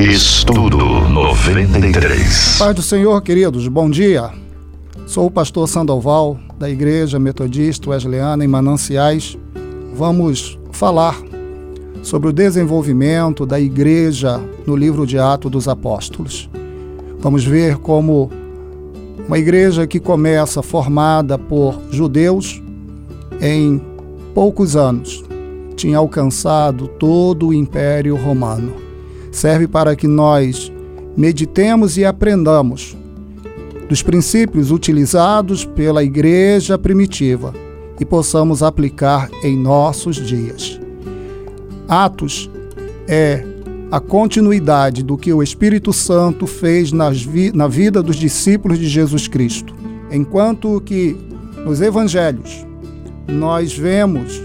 Estudo 93. Pai do Senhor, queridos, bom dia. Sou o pastor Sandoval, da Igreja Metodista Wesleyana em Mananciais. Vamos falar sobre o desenvolvimento da igreja no livro de Atos dos Apóstolos. Vamos ver como uma igreja que começa formada por judeus em poucos anos tinha alcançado todo o Império Romano. Serve para que nós meditemos e aprendamos dos princípios utilizados pela igreja primitiva e possamos aplicar em nossos dias. Atos é a continuidade do que o Espírito Santo fez vi na vida dos discípulos de Jesus Cristo. Enquanto que nos evangelhos nós vemos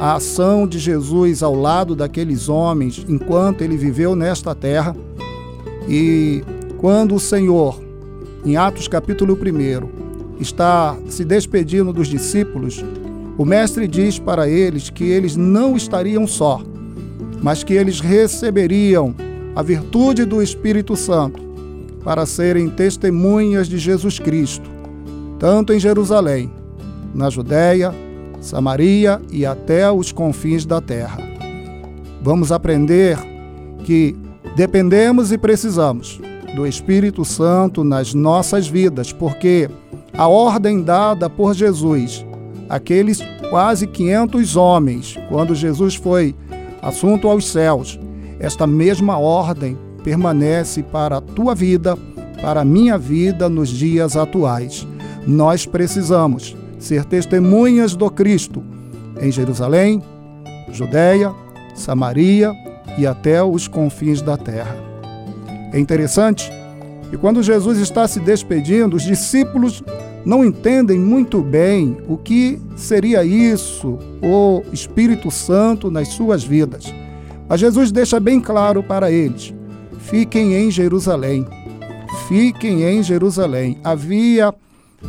a ação de Jesus ao lado daqueles homens enquanto ele viveu nesta terra. E quando o Senhor, em Atos capítulo 1, está se despedindo dos discípulos, o Mestre diz para eles que eles não estariam só, mas que eles receberiam a virtude do Espírito Santo para serem testemunhas de Jesus Cristo, tanto em Jerusalém, na Judéia, Samaria e até os confins da terra. Vamos aprender que dependemos e precisamos do Espírito Santo nas nossas vidas, porque a ordem dada por Jesus, aqueles quase 500 homens, quando Jesus foi assunto aos céus, esta mesma ordem permanece para a tua vida, para a minha vida nos dias atuais. Nós precisamos ser testemunhas do Cristo em Jerusalém, Judéia, Samaria e até os confins da terra. É interessante que quando Jesus está se despedindo, os discípulos não entendem muito bem o que seria isso, o Espírito Santo nas suas vidas. Mas Jesus deixa bem claro para eles: fiquem em Jerusalém. Fiquem em Jerusalém. Havia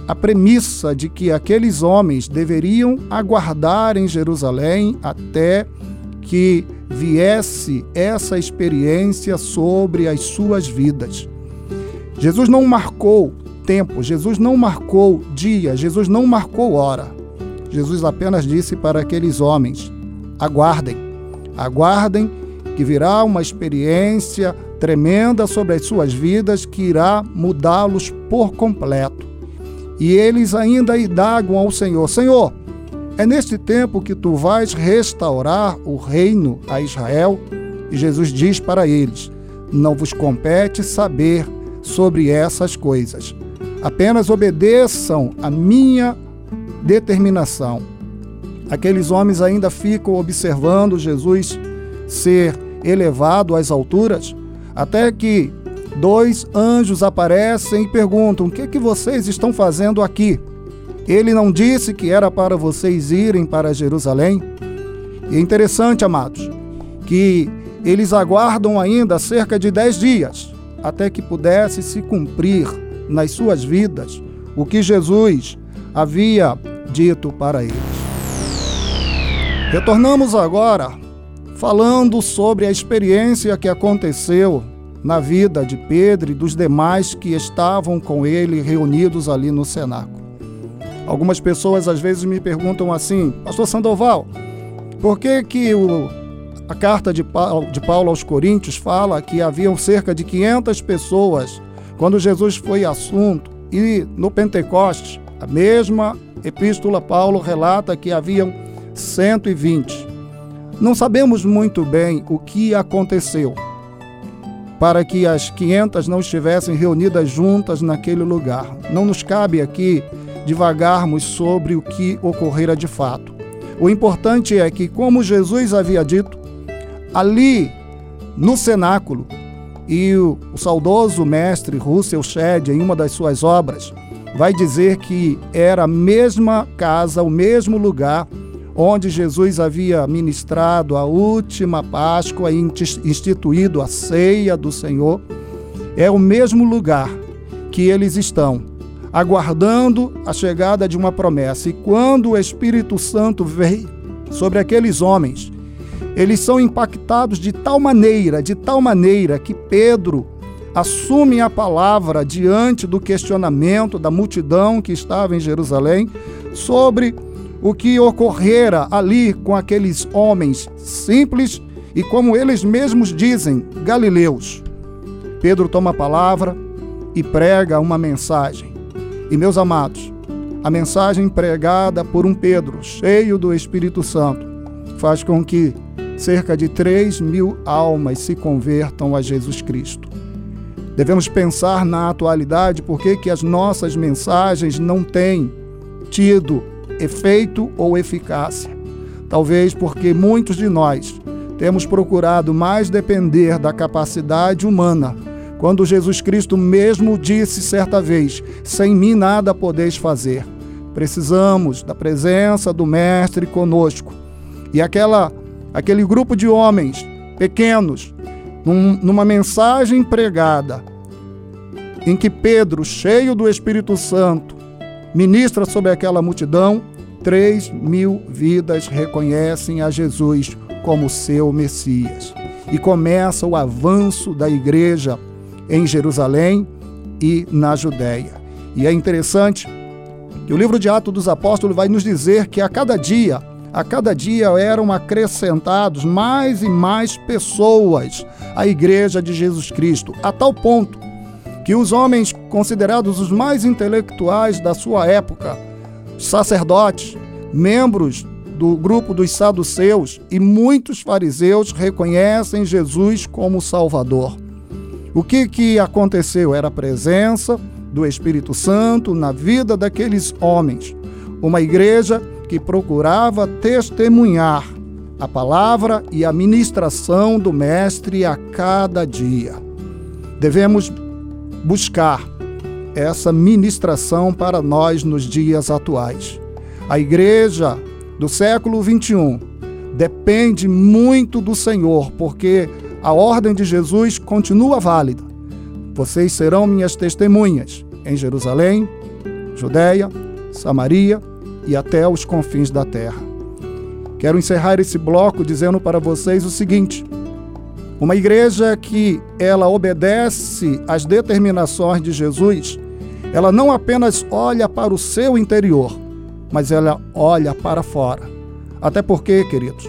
a premissa de que aqueles homens deveriam aguardar em Jerusalém até que viesse essa experiência sobre as suas vidas. Jesus não marcou tempo, Jesus não marcou dia, Jesus não marcou hora. Jesus apenas disse para aqueles homens: aguardem, aguardem que virá uma experiência tremenda sobre as suas vidas que irá mudá-los por completo. E eles ainda indagam ao Senhor: Senhor, é neste tempo que tu vais restaurar o reino a Israel? E Jesus diz para eles: Não vos compete saber sobre essas coisas. Apenas obedeçam a minha determinação. Aqueles homens ainda ficam observando Jesus ser elevado às alturas, até que dois anjos aparecem e perguntam: O que, é que vocês estão fazendo aqui? Ele não disse que era para vocês irem para Jerusalém? E é interessante, amados, que eles aguardam ainda cerca de dez dias até que pudesse se cumprir nas suas vidas o que Jesus havia dito para eles. Retornamos agora falando sobre a experiência que aconteceu na vida de Pedro e dos demais que estavam com ele reunidos ali no cenáculo. Algumas pessoas às vezes me perguntam assim, Pastor Sandoval, por que que o, a carta de Paulo, de Paulo aos Coríntios fala que haviam cerca de 500 pessoas quando Jesus foi assunto e no Pentecostes, a mesma epístola Paulo relata que haviam 120. Não sabemos muito bem o que aconteceu para que as 500 não estivessem reunidas juntas naquele lugar. Não nos cabe aqui divagarmos sobre o que ocorrera de fato. O importante é que, como Jesus havia dito, ali no cenáculo, e o, o saudoso mestre Russell Shedd, em uma das suas obras, vai dizer que era a mesma casa, o mesmo lugar onde Jesus havia ministrado a última Páscoa e instituído a ceia do Senhor, é o mesmo lugar que eles estão, aguardando a chegada de uma promessa. E quando o Espírito Santo veio sobre aqueles homens, eles são impactados de tal maneira, de tal maneira que Pedro assume a palavra diante do questionamento da multidão que estava em Jerusalém sobre o que ocorrera ali com aqueles homens simples e, como eles mesmos dizem, galileus. Pedro toma a palavra e prega uma mensagem. E, meus amados, a mensagem pregada por um Pedro, cheio do Espírito Santo, faz com que cerca de 3 mil almas se convertam a Jesus Cristo. Devemos pensar na atualidade por que as nossas mensagens não têm tido efeito ou eficácia. Talvez porque muitos de nós temos procurado mais depender da capacidade humana, quando Jesus Cristo mesmo disse certa vez: Sem mim nada podeis fazer. Precisamos da presença do Mestre conosco. E aquela, aquele grupo de homens pequenos, num, numa mensagem pregada, em que Pedro, cheio do Espírito Santo, ministra sobre aquela multidão, três mil vidas reconhecem a Jesus como seu Messias. E começa o avanço da igreja em Jerusalém e na Judéia. E é interessante que o livro de Atos dos Apóstolos vai nos dizer que a cada dia, a cada dia eram acrescentados mais e mais pessoas à igreja de Jesus Cristo, a tal ponto que os homens considerados os mais intelectuais da sua época, sacerdotes, membros do grupo dos saduceus e muitos fariseus reconhecem Jesus como Salvador. O que, que aconteceu? Era a presença do Espírito Santo na vida daqueles homens. Uma igreja que procurava testemunhar a palavra e a ministração do Mestre a cada dia. Devemos buscar essa ministração para nós nos dias atuais. A igreja do século 21 depende muito do Senhor, porque a ordem de Jesus continua válida. Vocês serão minhas testemunhas em Jerusalém, Judéia, Samaria e até os confins da terra. Quero encerrar esse bloco dizendo para vocês o seguinte: uma igreja que ela obedece às determinações de Jesus, ela não apenas olha para o seu interior, mas ela olha para fora. Até porque, queridos,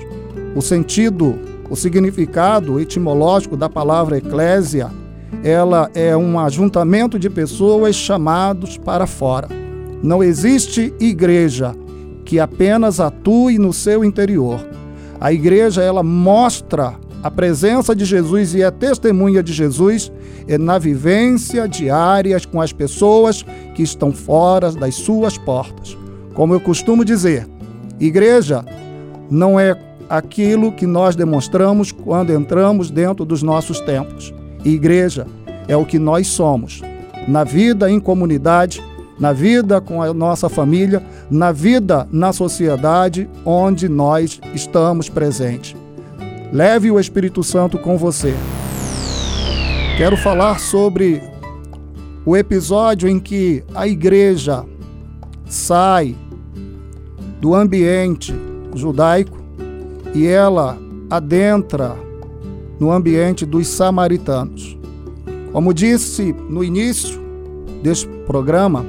o sentido, o significado etimológico da palavra eclésia, ela é um ajuntamento de pessoas chamados para fora. Não existe igreja que apenas atue no seu interior. A igreja ela mostra a presença de Jesus e a testemunha de Jesus é na vivência diária com as pessoas que estão fora das suas portas. Como eu costumo dizer, igreja não é aquilo que nós demonstramos quando entramos dentro dos nossos templos. Igreja é o que nós somos, na vida em comunidade, na vida com a nossa família, na vida na sociedade onde nós estamos presentes. Leve o Espírito Santo com você. Quero falar sobre o episódio em que a igreja sai do ambiente judaico e ela adentra no ambiente dos samaritanos. Como disse no início deste programa,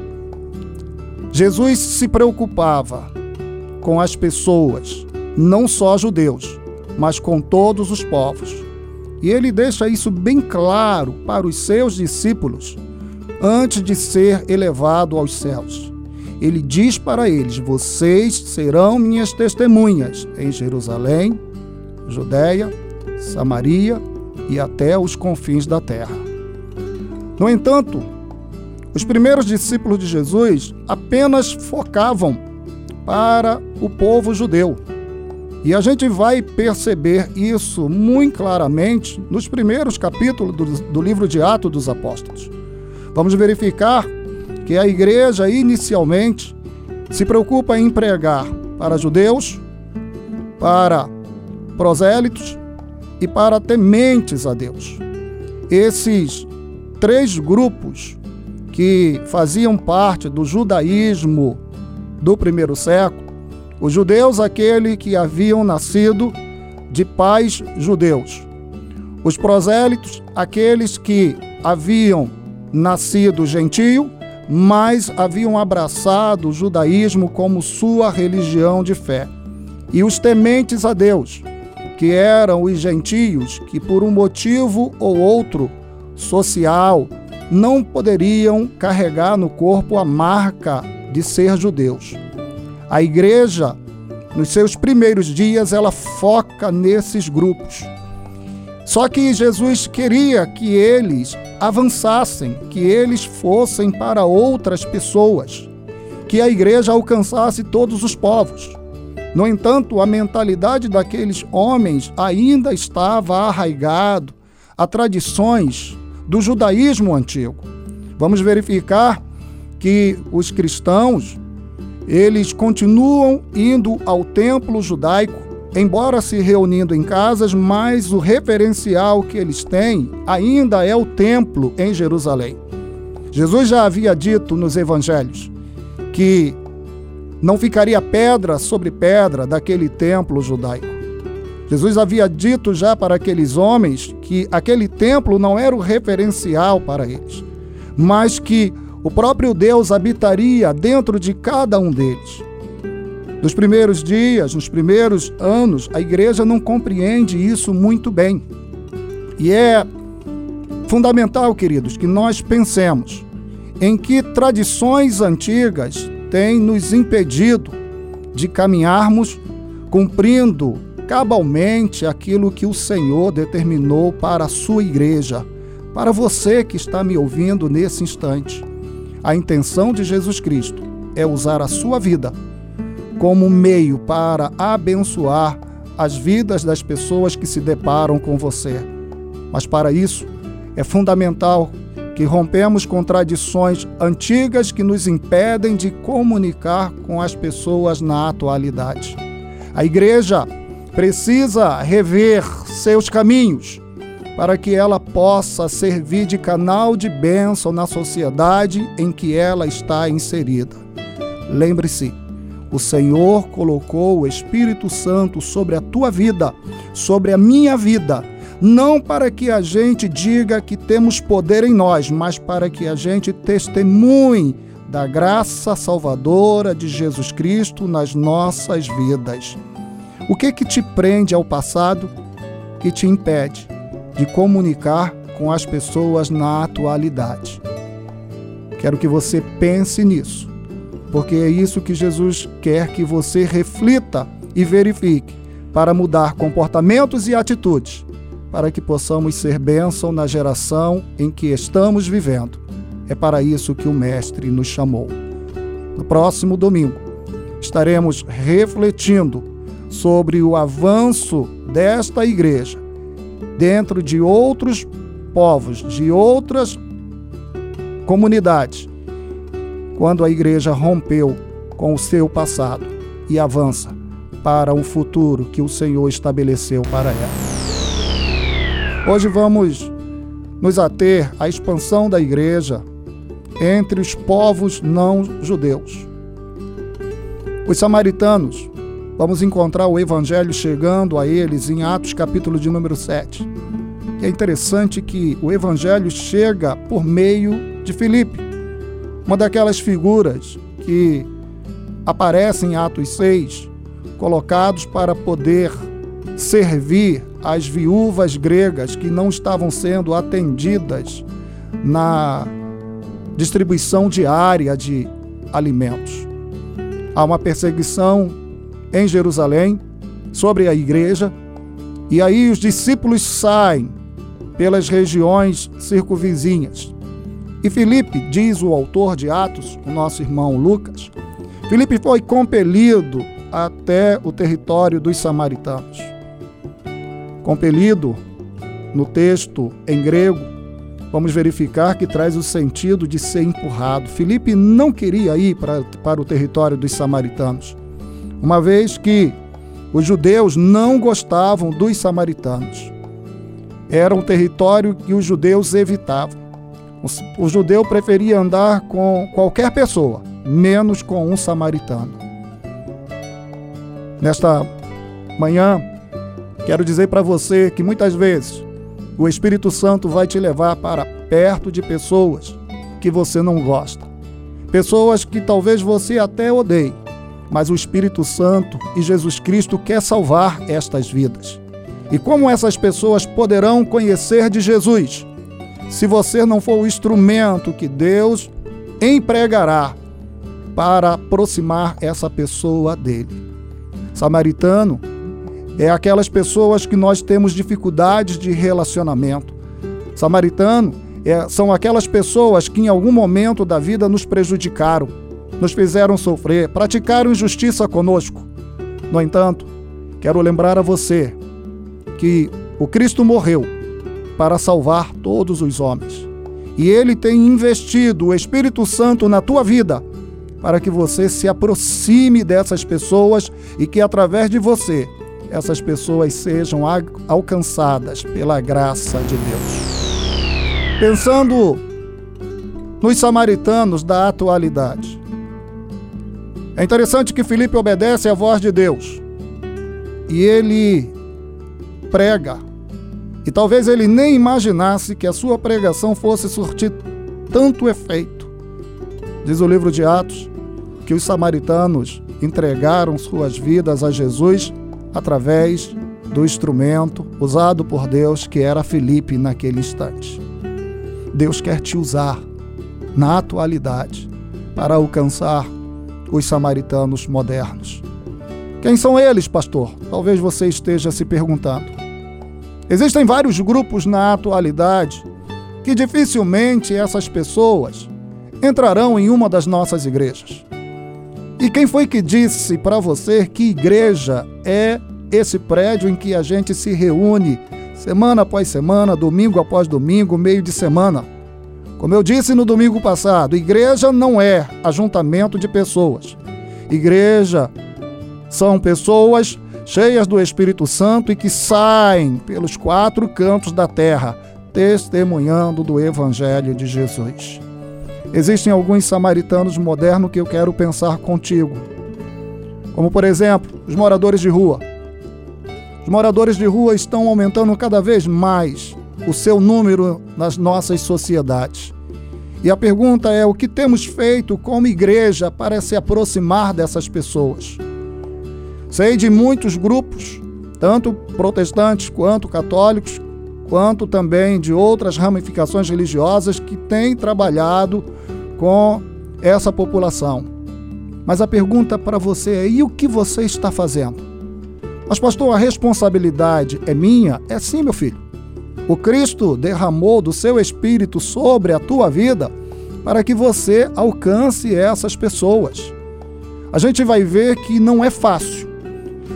Jesus se preocupava com as pessoas, não só judeus, mas com todos os povos. E ele deixa isso bem claro para os seus discípulos antes de ser elevado aos céus. Ele diz para eles: Vocês serão minhas testemunhas em Jerusalém, Judéia, Samaria e até os confins da terra. No entanto, os primeiros discípulos de Jesus apenas focavam para o povo judeu e a gente vai perceber isso muito claramente nos primeiros capítulos do, do livro de Atos dos Apóstolos. Vamos verificar que a igreja inicialmente se preocupa em pregar para judeus, para prosélitos e para tementes a Deus. Esses três grupos que faziam parte do judaísmo do primeiro século os judeus, aquele que haviam nascido de pais judeus. Os prosélitos, aqueles que haviam nascido gentio, mas haviam abraçado o judaísmo como sua religião de fé. E os tementes a Deus, que eram os gentios que, por um motivo ou outro social, não poderiam carregar no corpo a marca de ser judeus. A igreja, nos seus primeiros dias, ela foca nesses grupos. Só que Jesus queria que eles avançassem, que eles fossem para outras pessoas, que a igreja alcançasse todos os povos. No entanto, a mentalidade daqueles homens ainda estava arraigado a tradições do judaísmo antigo. Vamos verificar que os cristãos eles continuam indo ao templo judaico, embora se reunindo em casas, mas o referencial que eles têm ainda é o templo em Jerusalém. Jesus já havia dito nos evangelhos que não ficaria pedra sobre pedra daquele templo judaico. Jesus havia dito já para aqueles homens que aquele templo não era o referencial para eles, mas que o próprio Deus habitaria dentro de cada um deles. Nos primeiros dias, nos primeiros anos, a igreja não compreende isso muito bem. E é fundamental, queridos, que nós pensemos em que tradições antigas têm nos impedido de caminharmos cumprindo cabalmente aquilo que o Senhor determinou para a sua igreja, para você que está me ouvindo nesse instante. A intenção de Jesus Cristo é usar a sua vida como meio para abençoar as vidas das pessoas que se deparam com você. Mas para isso, é fundamental que rompemos com tradições antigas que nos impedem de comunicar com as pessoas na atualidade. A igreja precisa rever seus caminhos para que ela possa servir de canal de bênção na sociedade em que ela está inserida. Lembre-se, o Senhor colocou o Espírito Santo sobre a tua vida, sobre a minha vida, não para que a gente diga que temos poder em nós, mas para que a gente testemunhe da graça salvadora de Jesus Cristo nas nossas vidas. O que que te prende ao passado que te impede de comunicar com as pessoas na atualidade. Quero que você pense nisso, porque é isso que Jesus quer que você reflita e verifique para mudar comportamentos e atitudes, para que possamos ser bênção na geração em que estamos vivendo. É para isso que o Mestre nos chamou. No próximo domingo, estaremos refletindo sobre o avanço desta igreja dentro de outros povos, de outras comunidades, quando a igreja rompeu com o seu passado e avança para um futuro que o Senhor estabeleceu para ela. Hoje vamos nos ater à expansão da igreja entre os povos não judeus. Os samaritanos vamos encontrar o evangelho chegando a eles em Atos capítulo de número 7. é interessante que o evangelho chega por meio de Filipe, uma daquelas figuras que aparecem em Atos 6, colocados para poder servir as viúvas gregas que não estavam sendo atendidas na distribuição diária de alimentos. Há uma perseguição em Jerusalém sobre a igreja, e aí os discípulos saem pelas regiões circunvizinhas. E Filipe, diz o autor de Atos, o nosso irmão Lucas, Filipe foi compelido até o território dos samaritanos. Compelido, no texto em grego, vamos verificar que traz o sentido de ser empurrado. Filipe não queria ir para, para o território dos samaritanos uma vez que os judeus não gostavam dos samaritanos. Era um território que os judeus evitavam. O judeu preferia andar com qualquer pessoa, menos com um samaritano. Nesta manhã, Quero dizer para você que muitas vezes o Espírito Santo vai te levar para perto de pessoas que você não gosta. Pessoas que talvez você até odeie, mas o Espírito Santo e Jesus Cristo quer salvar estas vidas. E como essas pessoas poderão conhecer de Jesus? Se você não for o instrumento que Deus empregará para aproximar essa pessoa dele. Samaritano é aquelas pessoas que nós temos dificuldades de relacionamento. Samaritano é, são aquelas pessoas que em algum momento da vida nos prejudicaram, nos fizeram sofrer, praticaram injustiça conosco. No entanto, quero lembrar a você que o Cristo morreu para salvar todos os homens. E ele tem investido o Espírito Santo na tua vida para que você se aproxime dessas pessoas e que através de você essas pessoas sejam alcançadas pela graça de Deus. Pensando nos samaritanos da atualidade. É interessante que Felipe obedece à voz de Deus e ele prega. E talvez ele nem imaginasse que a sua pregação fosse surtir tanto efeito. Diz o livro de Atos que os samaritanos entregaram suas vidas a Jesus através do instrumento usado por Deus, que era Felipe naquele instante. Deus quer te usar na atualidade para alcançar os samaritanos modernos. Quem são eles, pastor? Talvez você esteja se perguntando. Existem vários grupos na atualidade que dificilmente essas pessoas entrarão em uma das nossas igrejas. E quem foi que disse para você que igreja é esse prédio em que a gente se reúne semana após semana, domingo após domingo, meio de semana? Como eu disse no domingo passado, igreja não é ajuntamento de pessoas. Igreja são pessoas cheias do Espírito Santo e que saem pelos quatro cantos da terra testemunhando do Evangelho de Jesus. Existem alguns samaritanos modernos que eu quero pensar contigo. Como, por exemplo, os moradores de rua. Os moradores de rua estão aumentando cada vez mais o seu número nas nossas sociedades. E a pergunta é: o que temos feito como igreja para se aproximar dessas pessoas? Sei de muitos grupos, tanto protestantes quanto católicos, quanto também de outras ramificações religiosas que têm trabalhado com essa população. Mas a pergunta para você é: e o que você está fazendo? Mas, pastor, a responsabilidade é minha? É sim, meu filho. O Cristo derramou do seu espírito sobre a tua vida para que você alcance essas pessoas. A gente vai ver que não é fácil.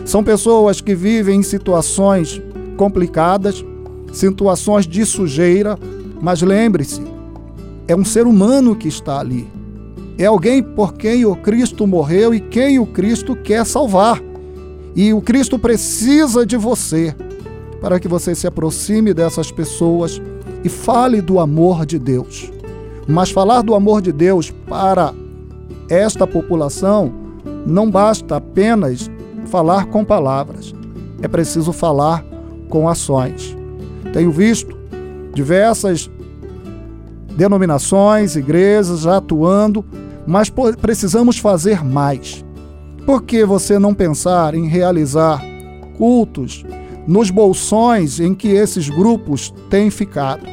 São pessoas que vivem em situações complicadas, situações de sujeira, mas lembre-se, é um ser humano que está ali. É alguém por quem o Cristo morreu e quem o Cristo quer salvar. E o Cristo precisa de você para que você se aproxime dessas pessoas e fale do amor de Deus. Mas falar do amor de Deus para esta população não basta apenas falar com palavras, é preciso falar com ações. Tenho visto diversas denominações, igrejas atuando, mas precisamos fazer mais. Por que você não pensar em realizar cultos nos bolsões em que esses grupos têm ficado?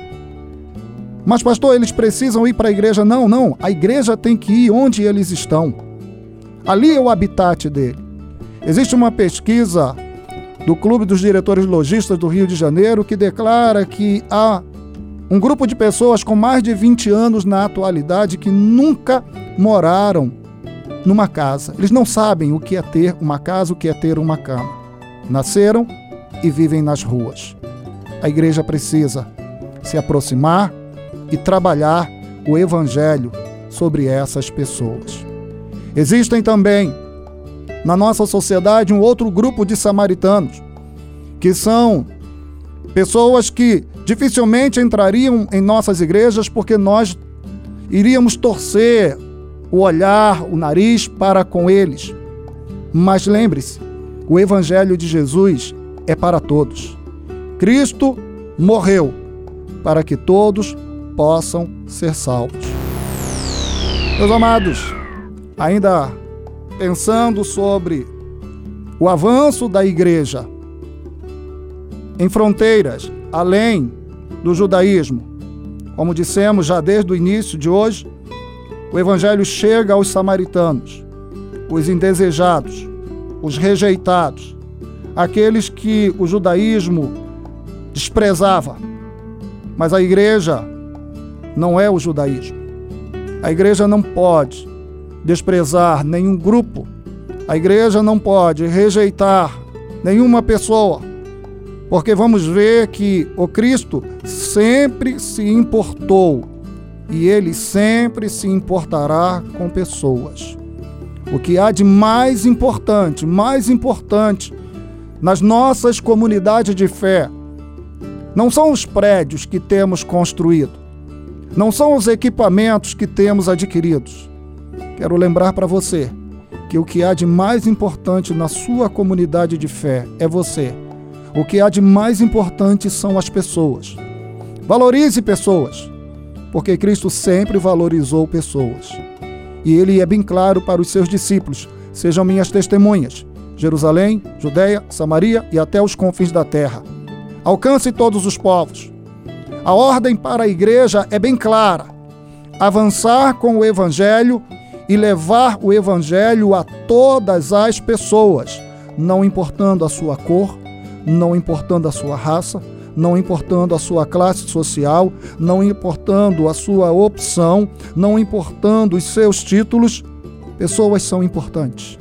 Mas, pastor, eles precisam ir para a igreja? Não, não. A igreja tem que ir onde eles estão. Ali é o habitat dele. Existe uma pesquisa do Clube dos Diretores Logistas do Rio de Janeiro que declara que há um grupo de pessoas com mais de 20 anos na atualidade que nunca moraram numa casa. Eles não sabem o que é ter uma casa, o que é ter uma cama. Nasceram e vivem nas ruas. A igreja precisa se aproximar e trabalhar o evangelho sobre essas pessoas. Existem também na nossa sociedade um outro grupo de samaritanos que são pessoas que dificilmente entrariam em nossas igrejas porque nós iríamos torcer o olhar, o nariz para com eles. Mas lembre-se, o Evangelho de Jesus é para todos. Cristo morreu para que todos possam ser salvos. Meus amados, ainda pensando sobre o avanço da igreja em fronteiras além do judaísmo, como dissemos já desde o início de hoje, o evangelho chega aos samaritanos, os indesejados, os rejeitados, aqueles que o judaísmo desprezava. Mas a igreja não é o judaísmo. A igreja não pode desprezar nenhum grupo. A igreja não pode rejeitar nenhuma pessoa. Porque vamos ver que o Cristo sempre se importou e ele sempre se importará com pessoas. O que há de mais importante, mais importante nas nossas comunidades de fé, não são os prédios que temos construído, não são os equipamentos que temos adquiridos. Quero lembrar para você que o que há de mais importante na sua comunidade de fé é você. O que há de mais importante são as pessoas. Valorize pessoas, porque Cristo sempre valorizou pessoas. E ele é bem claro para os seus discípulos: sejam minhas testemunhas. Jerusalém, Judéia, Samaria e até os confins da terra. Alcance todos os povos. A ordem para a igreja é bem clara: avançar com o evangelho e levar o evangelho a todas as pessoas, não importando a sua cor, não importando a sua raça, não importando a sua classe social, não importando a sua opção, não importando os seus títulos, pessoas são importantes.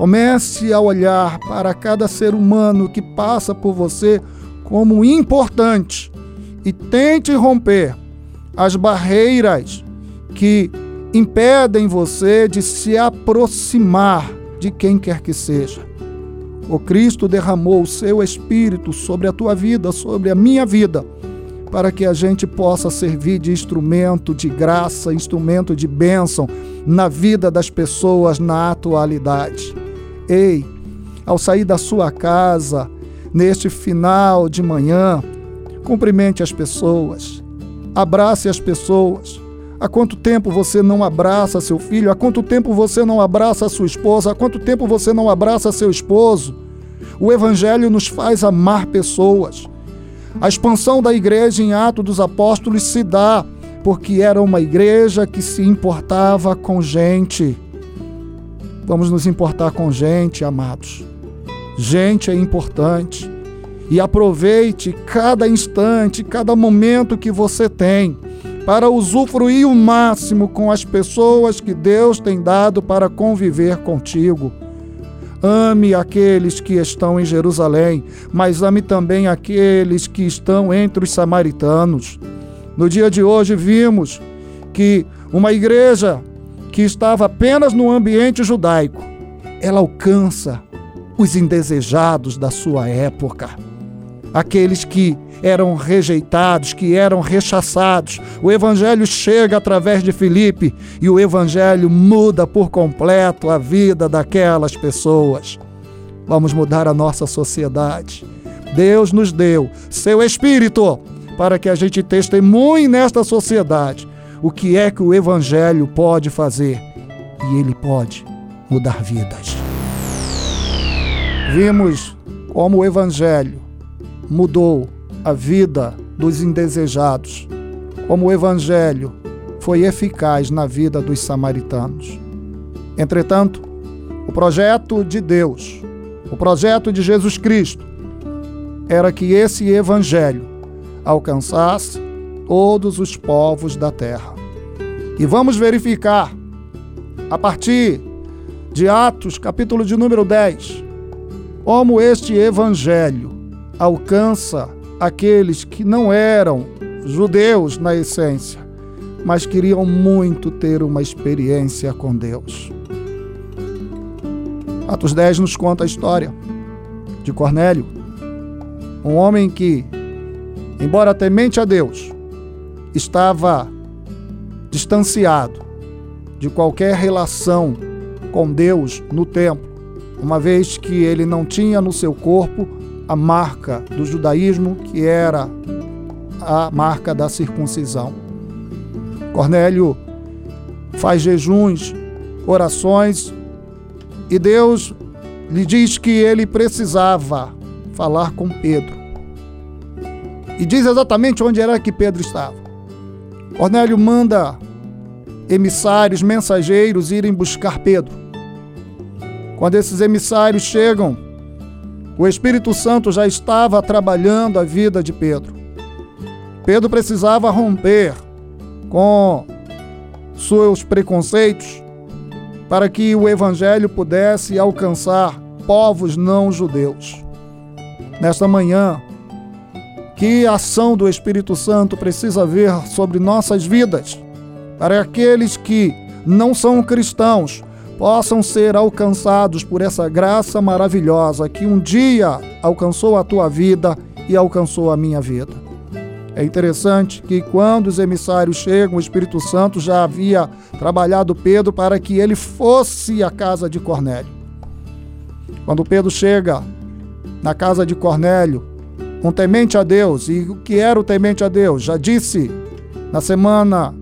Comece a olhar para cada ser humano que passa por você como importante e tente romper as barreiras que impedem você de se aproximar de quem quer que seja. O Cristo derramou o seu espírito sobre a tua vida, sobre a minha vida, para que a gente possa servir de instrumento de graça, instrumento de bênção na vida das pessoas na atualidade. Ei, ao sair da sua casa, neste final de manhã, cumprimente as pessoas, abrace as pessoas. Há quanto tempo você não abraça seu filho? Há quanto tempo você não abraça sua esposa? Há quanto tempo você não abraça seu esposo? O Evangelho nos faz amar pessoas. A expansão da igreja em Atos dos Apóstolos se dá porque era uma igreja que se importava com gente. Vamos nos importar com gente, amados. Gente é importante. E aproveite cada instante, cada momento que você tem para usufruir o máximo com as pessoas que Deus tem dado para conviver contigo. Ame aqueles que estão em Jerusalém, mas ame também aqueles que estão entre os samaritanos. No dia de hoje vimos que uma igreja que estava apenas no ambiente judaico, ela alcança os indesejados da sua época, aqueles que eram rejeitados, que eram rechaçados. O Evangelho chega através de Filipe e o Evangelho muda por completo a vida daquelas pessoas. Vamos mudar a nossa sociedade. Deus nos deu seu Espírito para que a gente testemunhe nesta sociedade o que é que o Evangelho pode fazer. E ele pode mudar vidas. Vimos como o Evangelho mudou a vida dos indesejados, como o Evangelho foi eficaz na vida dos samaritanos. Entretanto, o projeto de Deus, o projeto de Jesus Cristo, era que esse Evangelho alcançasse todos os povos da terra. E vamos verificar, a partir de Atos, capítulo de número 10, como este evangelho alcança aqueles que não eram judeus na essência, mas queriam muito ter uma experiência com Deus. Atos 10 nos conta a história de Cornélio, um homem que, embora temente a Deus, estava distanciado de qualquer relação com Deus no templo uma vez que ele não tinha no seu corpo a marca do judaísmo, que era a marca da circuncisão. Cornélio faz jejuns, orações e Deus lhe diz que ele precisava falar com Pedro. E diz exatamente onde era que Pedro estava. Cornélio manda emissários, mensageiros irem buscar Pedro. Quando esses emissários chegam, o Espírito Santo já estava trabalhando a vida de Pedro. Pedro precisava romper com seus preconceitos para que o evangelho pudesse alcançar povos não judeus. Nesta manhã, que ação do Espírito Santo precisa ver sobre nossas vidas, para aqueles que não são cristãos possam ser alcançados por essa graça maravilhosa que um dia alcançou a tua vida e alcançou a minha vida. É interessante que quando os emissários chegam, o Espírito Santo já havia trabalhado Pedro para que ele fosse à casa de Cornélio. Quando Pedro chega na casa de Cornélio, um temente a Deus. E o que era o temente a Deus? Já disse na semana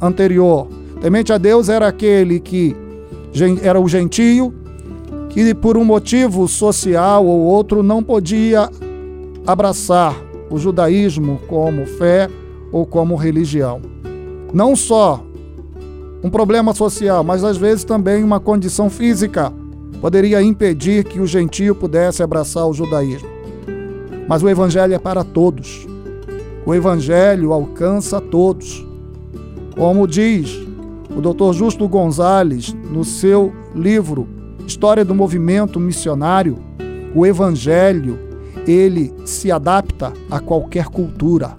anterior. Temente a Deus era aquele que era o gentio, que por um motivo social ou outro não podia abraçar o judaísmo como fé ou como religião. Não só um problema social, mas às vezes também uma condição física poderia impedir que o gentio pudesse abraçar o judaísmo. Mas o Evangelho é para todos. O Evangelho alcança todos. Como diz o Dr. Justo Gonzalez no seu livro História do Movimento Missionário, o Evangelho ele se adapta a qualquer cultura.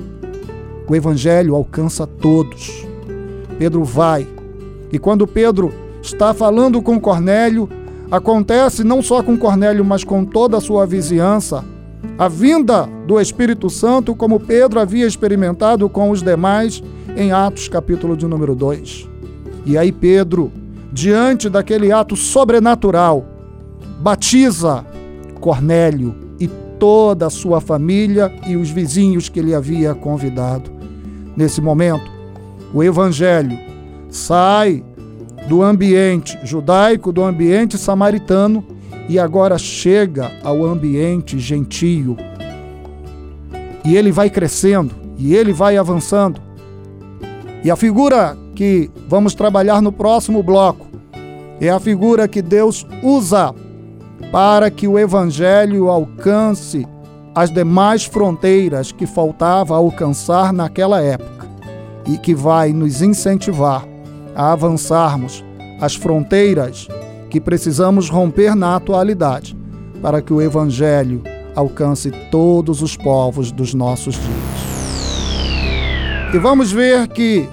O Evangelho alcança todos. Pedro vai. E quando Pedro está falando com Cornélio, acontece não só com Cornélio, mas com toda a sua vizinhança a vinda do Espírito Santo, como Pedro havia experimentado com os demais em Atos, capítulo de número 2. E aí, Pedro, diante daquele ato sobrenatural, batiza Cornélio e toda a sua família e os vizinhos que ele havia convidado. Nesse momento, o evangelho sai do ambiente judaico, do ambiente samaritano e agora chega ao ambiente gentio. E ele vai crescendo, e ele vai avançando. E a figura que vamos trabalhar no próximo bloco é a figura que Deus usa para que o evangelho alcance as demais fronteiras que faltava alcançar naquela época e que vai nos incentivar a avançarmos as fronteiras que precisamos romper na atualidade para que o Evangelho alcance todos os povos dos nossos dias. E vamos ver que,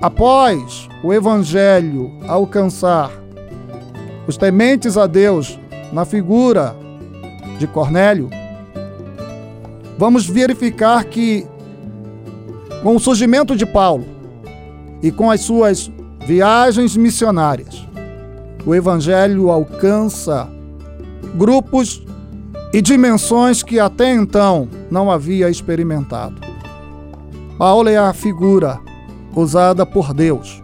após o Evangelho alcançar os tementes a Deus na figura de Cornélio, vamos verificar que, com o surgimento de Paulo e com as suas viagens missionárias, o Evangelho alcança grupos e dimensões que até então não havia experimentado. Paulo é a figura usada por Deus.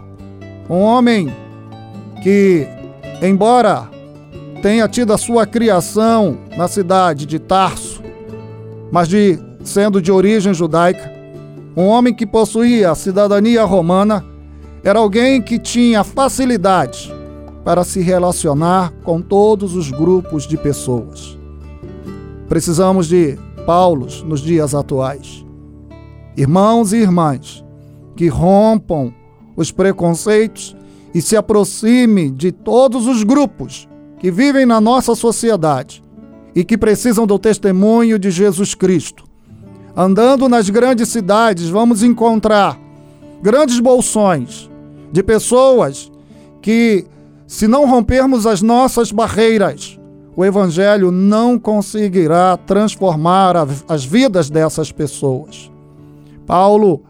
Um homem que, embora tenha tido a sua criação na cidade de Tarso, mas de sendo de origem judaica, um homem que possuía a cidadania romana, era alguém que tinha facilidade para se relacionar com todos os grupos de pessoas. Precisamos de Paulos nos dias atuais. Irmãos e irmãs que rompam os preconceitos e se aproxime de todos os grupos que vivem na nossa sociedade e que precisam do testemunho de Jesus Cristo. Andando nas grandes cidades, vamos encontrar grandes bolsões de pessoas que se não rompermos as nossas barreiras, o Evangelho não conseguirá transformar as vidas dessas pessoas. Paulo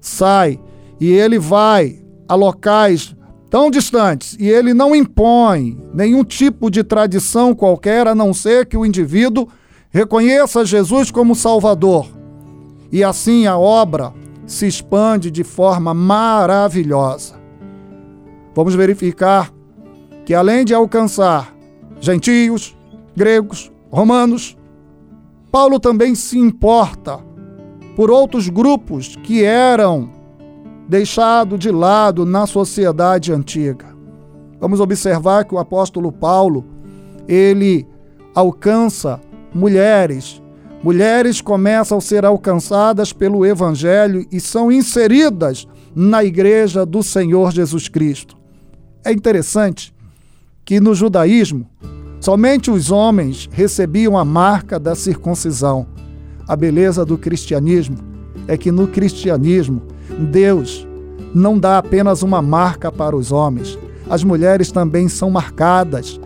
sai e ele vai a locais tão distantes e ele não impõe nenhum tipo de tradição qualquer, a não ser que o indivíduo Reconheça Jesus como Salvador. E assim a obra se expande de forma maravilhosa. Vamos verificar que, além de alcançar gentios, gregos, romanos, Paulo também se importa por outros grupos que eram deixados de lado na sociedade antiga. Vamos observar que o apóstolo Paulo, ele alcança mulheres. Mulheres começam a ser alcançadas pelo evangelho e são inseridas na igreja do Senhor Jesus Cristo. É interessante que no judaísmo, somente os homens recebiam a marca da circuncisão. A beleza do cristianismo é que no cristianismo, Deus não dá apenas uma marca para os homens, as mulheres também são marcadas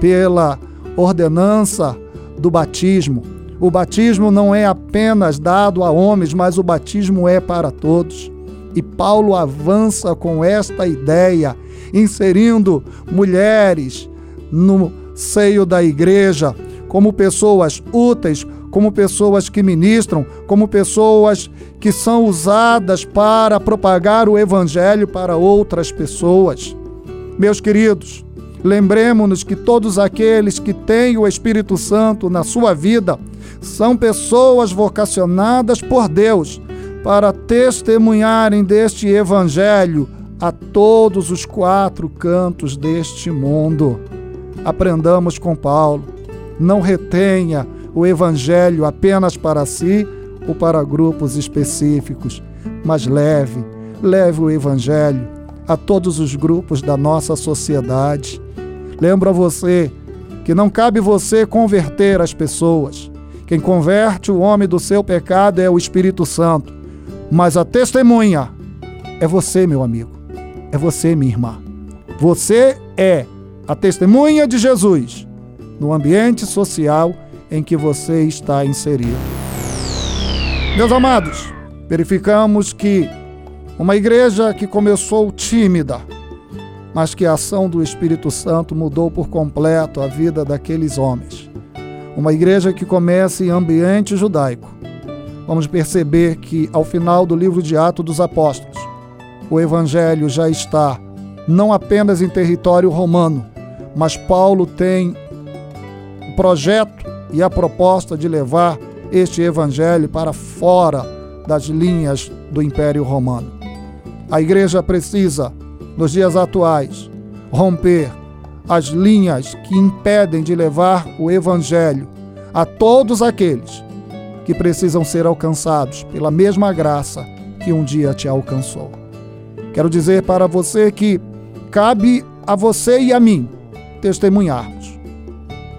pela ordenança do batismo. O batismo não é apenas dado a homens, mas o batismo é para todos. E Paulo avança com esta ideia, inserindo mulheres no seio da igreja como pessoas úteis, como pessoas que ministram, como pessoas que são usadas para propagar o evangelho para outras pessoas. Meus queridos, lembremos-nos que todos aqueles que têm o Espírito Santo na sua vida são pessoas vocacionadas por Deus para testemunharem deste evangelho a todos os quatro cantos deste mundo. Aprendamos com Paulo. Não retenha o evangelho apenas para si ou para grupos específicos, mas leve, leve o evangelho a todos os grupos da nossa sociedade. Lembro a você que não cabe você converter as pessoas. Quem converte o homem do seu pecado é o Espírito Santo. Mas a testemunha é você, meu amigo. É você, minha irmã. Você é a testemunha de Jesus no ambiente social em que você está inserido. Meus amados, verificamos que uma igreja que começou tímida, mas que a ação do Espírito Santo mudou por completo a vida daqueles homens. Uma igreja que começa em ambiente judaico. Vamos perceber que ao final do livro de Atos dos Apóstolos, o evangelho já está não apenas em território romano, mas Paulo tem o projeto e a proposta de levar este evangelho para fora das linhas do Império Romano. A igreja precisa, nos dias atuais, romper as linhas que impedem de levar o evangelho a todos aqueles que precisam ser alcançados pela mesma graça que um dia te alcançou. Quero dizer para você que cabe a você e a mim testemunharmos,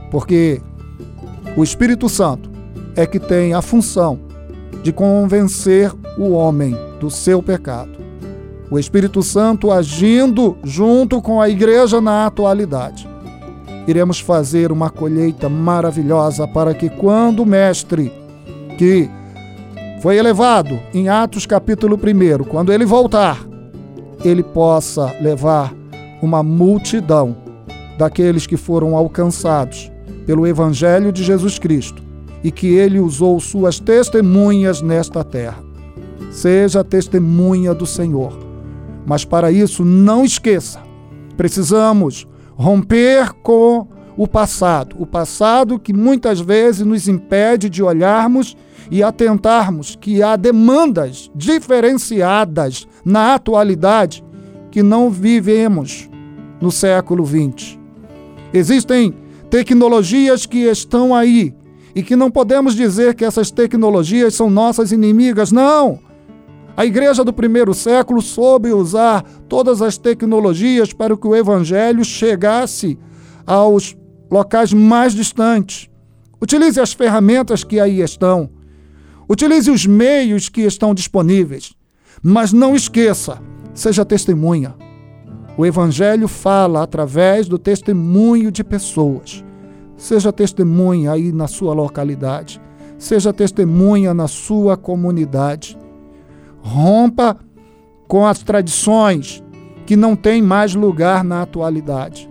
porque o Espírito Santo é que tem a função de convencer o homem do seu pecado. O Espírito Santo agindo junto com a igreja na atualidade. Iremos fazer uma colheita maravilhosa para que quando o mestre que foi elevado em Atos capítulo 1, quando ele voltar, ele possa levar uma multidão daqueles que foram alcançados pelo Evangelho de Jesus Cristo e que ele usou suas testemunhas nesta terra. Seja testemunha do Senhor. Mas para isso, não esqueça, precisamos romper com o passado, o passado que muitas vezes nos impede de olharmos e atentarmos que há demandas diferenciadas na atualidade que não vivemos no século XX. Existem tecnologias que estão aí e que não podemos dizer que essas tecnologias são nossas inimigas, não. A igreja do primeiro século soube usar todas as tecnologias para que o evangelho chegasse aos locais mais distantes. Utilize as ferramentas que aí estão. Utilize os meios que estão disponíveis. Mas não esqueça, seja testemunha. O Evangelho fala através do testemunho de pessoas. Seja testemunha aí na sua localidade. Seja testemunha na sua comunidade. Rompa com as tradições que não têm mais lugar na atualidade.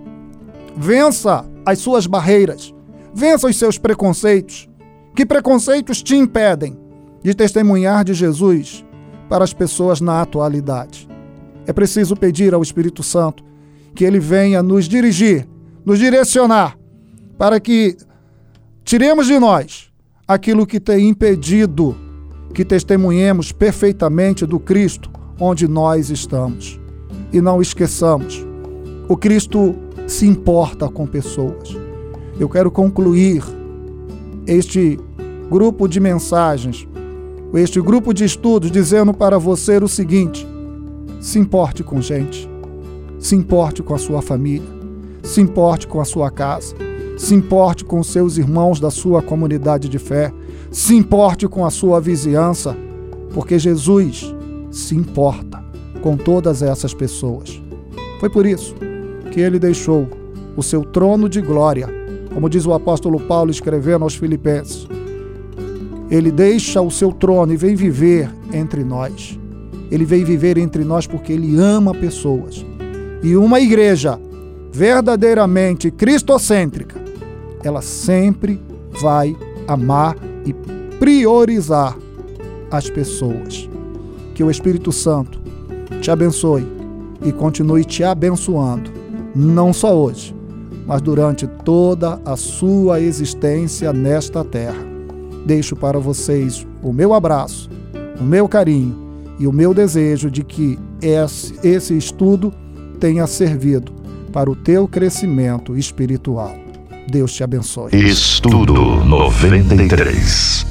Vença as suas barreiras. Vença os seus preconceitos Que preconceitos te impedem de testemunhar de Jesus para as pessoas na atualidade? É preciso pedir ao Espírito Santo que ele venha nos dirigir, nos direcionar, para que tiremos de nós aquilo que tem impedido que testemunhemos perfeitamente do Cristo onde nós estamos. E não esqueçamos, o Cristo se importa com pessoas. Eu quero concluir este grupo de mensagens, este grupo de estudos, dizendo para você o seguinte: se importe com gente, se importe com a sua família, se importe com a sua casa, se importe com seus irmãos da sua comunidade de fé, se importe com a sua vizinhança, porque Jesus se importa com todas essas pessoas. Foi por isso que ele deixou o seu trono de glória, como diz o apóstolo Paulo escrevendo aos Filipenses. Ele deixa o seu trono e vem viver entre nós. Ele vem viver entre nós porque ele ama pessoas. E uma igreja verdadeiramente cristocêntrica, ela sempre vai amar e priorizar as pessoas. Que o Espírito Santo te abençoe e continue te abençoando, não só hoje, mas durante toda a sua existência nesta terra. Deixo para vocês o meu abraço, o meu carinho e o meu desejo de que esse estudo tenha servido para o teu crescimento espiritual. Deus te abençoe. Estudo 93.